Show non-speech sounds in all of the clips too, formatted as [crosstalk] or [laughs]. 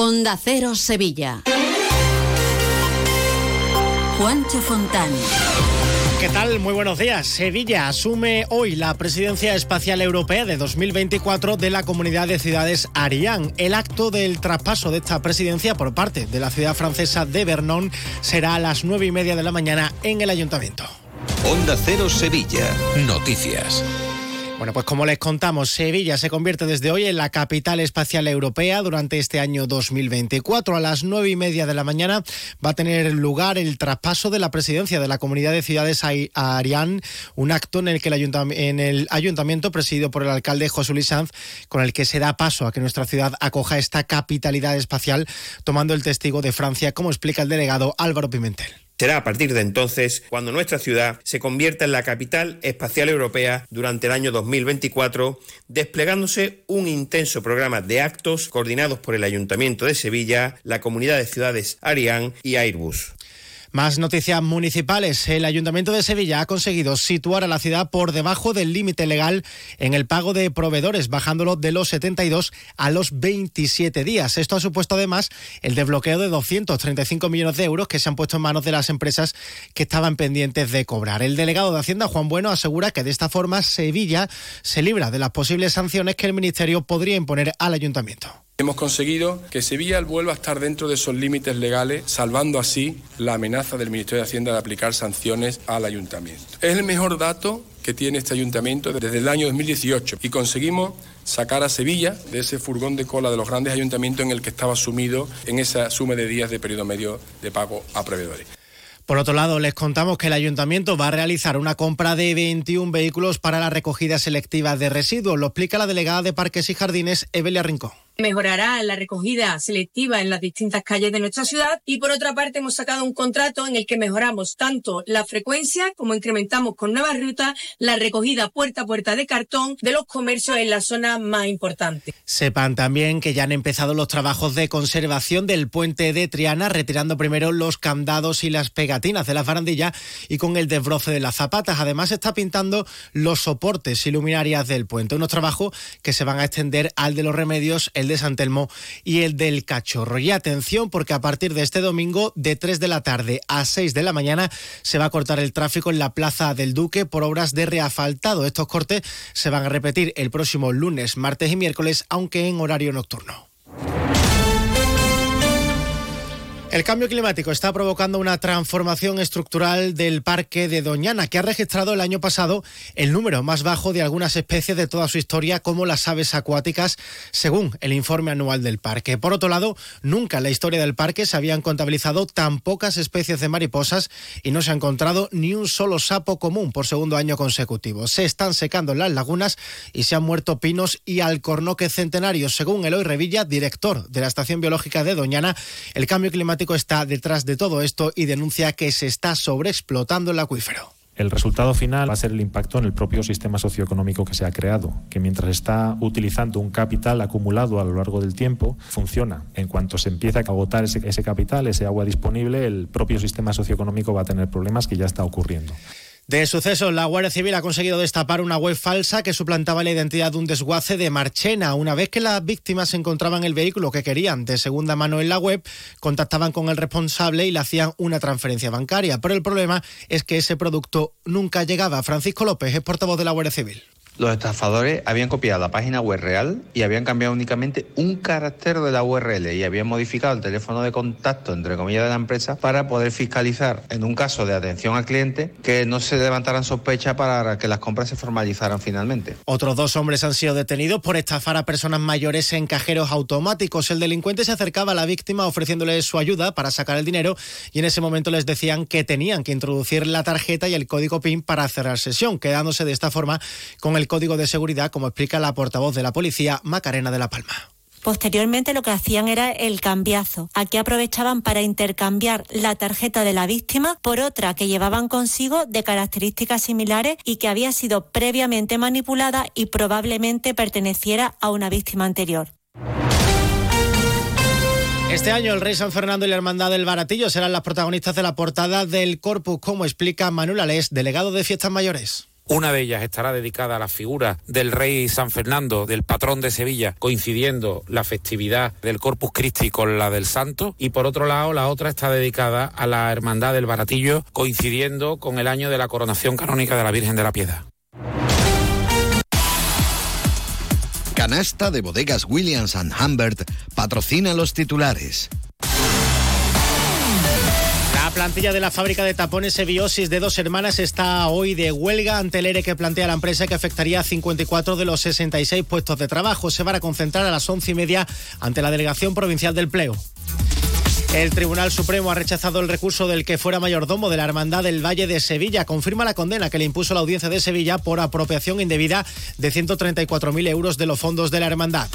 Onda Cero Sevilla. Juancho Fontán. ¿Qué tal? Muy buenos días. Sevilla asume hoy la presidencia espacial europea de 2024 de la Comunidad de Ciudades Ariane. El acto del traspaso de esta presidencia por parte de la ciudad francesa de Vernon será a las nueve y media de la mañana en el ayuntamiento. Onda Cero Sevilla. Noticias. Bueno, pues como les contamos, Sevilla se convierte desde hoy en la capital espacial europea durante este año 2024. A las nueve y media de la mañana va a tener lugar el traspaso de la presidencia de la Comunidad de Ciudades a Arián, un acto en el que el, en el ayuntamiento presidido por el alcalde José Luis Sanz, con el que se da paso a que nuestra ciudad acoja esta capitalidad espacial, tomando el testigo de Francia, como explica el delegado Álvaro Pimentel. Será a partir de entonces cuando nuestra ciudad se convierta en la capital espacial europea durante el año 2024, desplegándose un intenso programa de actos coordinados por el Ayuntamiento de Sevilla, la Comunidad de Ciudades Arián y Airbus. Más noticias municipales. El Ayuntamiento de Sevilla ha conseguido situar a la ciudad por debajo del límite legal en el pago de proveedores, bajándolo de los 72 a los 27 días. Esto ha supuesto además el desbloqueo de 235 millones de euros que se han puesto en manos de las empresas que estaban pendientes de cobrar. El delegado de Hacienda, Juan Bueno, asegura que de esta forma Sevilla se libra de las posibles sanciones que el Ministerio podría imponer al Ayuntamiento. Hemos conseguido que Sevilla vuelva a estar dentro de esos límites legales, salvando así la amenaza del Ministerio de Hacienda de aplicar sanciones al ayuntamiento. Es el mejor dato que tiene este ayuntamiento desde el año 2018 y conseguimos sacar a Sevilla de ese furgón de cola de los grandes ayuntamientos en el que estaba sumido en esa suma de días de periodo medio de pago a proveedores. Por otro lado, les contamos que el ayuntamiento va a realizar una compra de 21 vehículos para la recogida selectiva de residuos. Lo explica la delegada de Parques y Jardines, Evelia Rincón mejorará la recogida selectiva en las distintas calles de nuestra ciudad y por otra parte hemos sacado un contrato en el que mejoramos tanto la frecuencia como incrementamos con nuevas rutas la recogida puerta a puerta de cartón de los comercios en la zona más importante. Sepan también que ya han empezado los trabajos de conservación del puente de Triana, retirando primero los candados y las pegatinas de las barandillas y con el desbroce de las zapatas. Además está pintando los soportes y luminarias del puente, unos trabajos que se van a extender al de los remedios, el de San Telmo y el del Cachorro. Y atención porque a partir de este domingo de 3 de la tarde a 6 de la mañana se va a cortar el tráfico en la Plaza del Duque por obras de reafaltado. Estos cortes se van a repetir el próximo lunes, martes y miércoles, aunque en horario nocturno. El cambio climático está provocando una transformación estructural del parque de Doñana, que ha registrado el año pasado el número más bajo de algunas especies de toda su historia, como las aves acuáticas, según el informe anual del parque. Por otro lado, nunca en la historia del parque se habían contabilizado tan pocas especies de mariposas y no se ha encontrado ni un solo sapo común por segundo año consecutivo. Se están secando las lagunas y se han muerto pinos y alcornoques centenarios. Según Eloy Revilla, director de la Estación Biológica de Doñana, el cambio climático está detrás de todo esto y denuncia que se está sobreexplotando el acuífero. El resultado final va a ser el impacto en el propio sistema socioeconómico que se ha creado, que mientras está utilizando un capital acumulado a lo largo del tiempo, funciona. En cuanto se empieza a agotar ese, ese capital, ese agua disponible, el propio sistema socioeconómico va a tener problemas que ya está ocurriendo. De suceso, la Guardia Civil ha conseguido destapar una web falsa que suplantaba la identidad de un desguace de Marchena. Una vez que las víctimas encontraban el vehículo que querían de segunda mano en la web, contactaban con el responsable y le hacían una transferencia bancaria. Pero el problema es que ese producto nunca llegaba. Francisco López es portavoz de la Guardia Civil. Los estafadores habían copiado la página web real y habían cambiado únicamente un carácter de la URL y habían modificado el teléfono de contacto, entre comillas, de la empresa para poder fiscalizar, en un caso de atención al cliente, que no se levantaran sospechas para que las compras se formalizaran finalmente. Otros dos hombres han sido detenidos por estafar a personas mayores en cajeros automáticos. El delincuente se acercaba a la víctima ofreciéndole su ayuda para sacar el dinero y en ese momento les decían que tenían que introducir la tarjeta y el código PIN para cerrar sesión, quedándose de esta forma con el código de seguridad, como explica la portavoz de la policía, Macarena de la Palma. Posteriormente lo que hacían era el cambiazo. Aquí aprovechaban para intercambiar la tarjeta de la víctima por otra que llevaban consigo de características similares y que había sido previamente manipulada y probablemente perteneciera a una víctima anterior. Este año el Rey San Fernando y la Hermandad del Baratillo serán las protagonistas de la portada del Corpus, como explica Manuel Alés, delegado de Fiestas Mayores. Una de ellas estará dedicada a la figura del rey San Fernando, del patrón de Sevilla, coincidiendo la festividad del Corpus Christi con la del Santo. Y por otro lado, la otra está dedicada a la Hermandad del Baratillo, coincidiendo con el año de la coronación canónica de la Virgen de la Piedad. Canasta de bodegas Williams ⁇ Humbert patrocina los titulares. La plantilla de la fábrica de tapones Eviosis de dos hermanas está hoy de huelga ante el ERE que plantea la empresa que afectaría a 54 de los 66 puestos de trabajo. Se van a concentrar a las once y media ante la Delegación Provincial del Pleo. El Tribunal Supremo ha rechazado el recurso del que fuera mayordomo de la Hermandad del Valle de Sevilla. Confirma la condena que le impuso la Audiencia de Sevilla por apropiación indebida de 134.000 euros de los fondos de la Hermandad.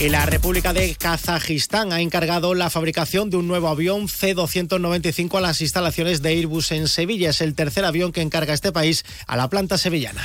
Y la República de Kazajistán ha encargado la fabricación de un nuevo avión C-295 a las instalaciones de Airbus en Sevilla. Es el tercer avión que encarga este país a la planta sevillana.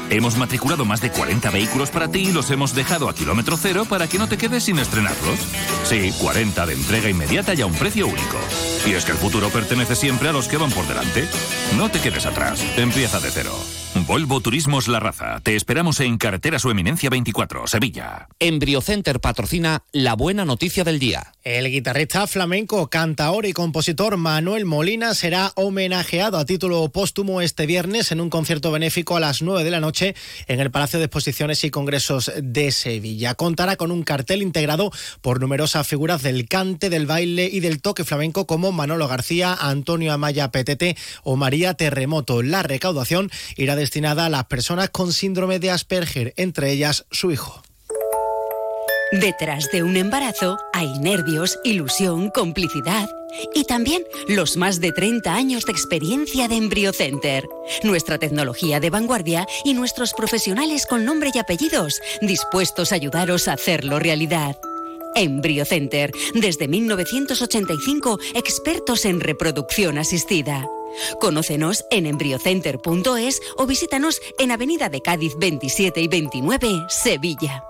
Hemos matriculado más de 40 vehículos para ti y los hemos dejado a kilómetro cero para que no te quedes sin estrenarlos. Sí, 40 de entrega inmediata y a un precio único. Y es que el futuro pertenece siempre a los que van por delante. No te quedes atrás. Empieza de cero. Volvo Turismos La Raza. Te esperamos en Carretera Su Eminencia 24, Sevilla. Embriocenter patrocina la buena noticia del día. El guitarrista flamenco, cantaor y compositor Manuel Molina será homenajeado a título póstumo este viernes en un concierto benéfico a las 9 de la noche en el Palacio de Exposiciones y Congresos de Sevilla. Contará con un cartel integrado por numerosas figuras del cante, del baile y del toque flamenco como Manolo García, Antonio Amaya Petete o María Terremoto. La recaudación irá destinada a las personas con síndrome de Asperger, entre ellas su hijo. Detrás de un embarazo hay nervios, ilusión, complicidad y también los más de 30 años de experiencia de EmbryoCenter. Nuestra tecnología de vanguardia y nuestros profesionales con nombre y apellidos dispuestos a ayudaros a hacerlo realidad. EmbryoCenter, desde 1985, expertos en reproducción asistida. Conócenos en embryocenter.es o visítanos en Avenida de Cádiz 27 y 29, Sevilla.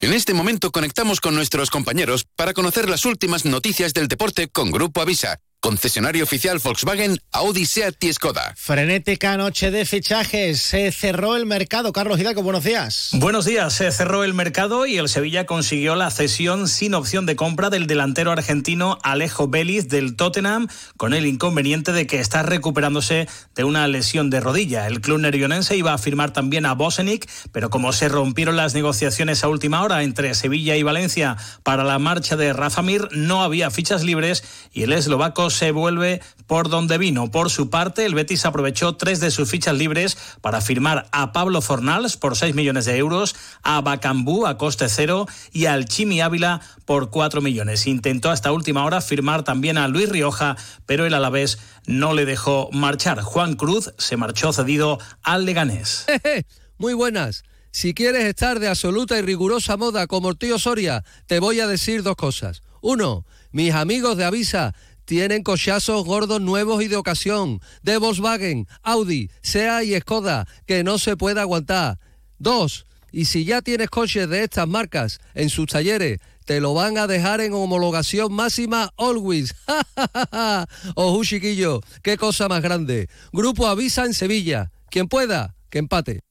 En este momento conectamos con nuestros compañeros para conocer las últimas noticias del deporte con Grupo Avisa Concesionario oficial Volkswagen, Audi, Seat y Skoda. Frenética noche de fichajes. Se cerró el mercado. Carlos Hidalgo, buenos días. Buenos días. Se cerró el mercado y el Sevilla consiguió la cesión sin opción de compra del delantero argentino Alejo Belis del Tottenham, con el inconveniente de que está recuperándose de una lesión de rodilla. El club nervionense iba a firmar también a Bosenic, pero como se rompieron las negociaciones a última hora entre Sevilla y Valencia para la marcha de Rafa Mir, no había fichas libres y el eslovaco se vuelve por donde vino. Por su parte, el Betis aprovechó tres de sus fichas libres para firmar a Pablo Fornals por 6 millones de euros, a Bacambú a coste cero y al Chimi Ávila por 4 millones. Intentó hasta última hora firmar también a Luis Rioja, pero el Alavés no le dejó marchar. Juan Cruz se marchó cedido al Leganés. [laughs] Muy buenas. Si quieres estar de absoluta y rigurosa moda como el tío Soria, te voy a decir dos cosas. Uno, mis amigos de Avisa tienen cochazos gordos nuevos y de ocasión, de Volkswagen, Audi, SEA y Skoda, que no se puede aguantar. Dos, y si ya tienes coches de estas marcas en sus talleres, te lo van a dejar en homologación máxima always. [laughs] Ojo, chiquillo, qué cosa más grande. Grupo Avisa en Sevilla. Quien pueda, que empate.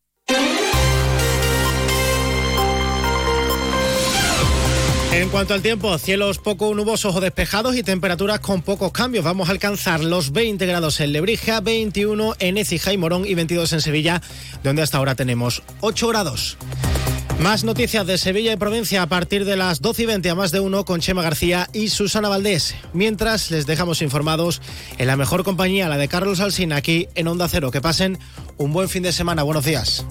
En cuanto al tiempo, cielos poco nubosos o despejados y temperaturas con pocos cambios. Vamos a alcanzar los 20 grados en Lebrija, 21 en Écija y Morón y 22 en Sevilla, donde hasta ahora tenemos 8 grados. Más noticias de Sevilla y provincia a partir de las 12 y 20 a más de uno con Chema García y Susana Valdés. Mientras les dejamos informados en la mejor compañía, la de Carlos Alsina, aquí en Onda Cero. Que pasen un buen fin de semana. Buenos días.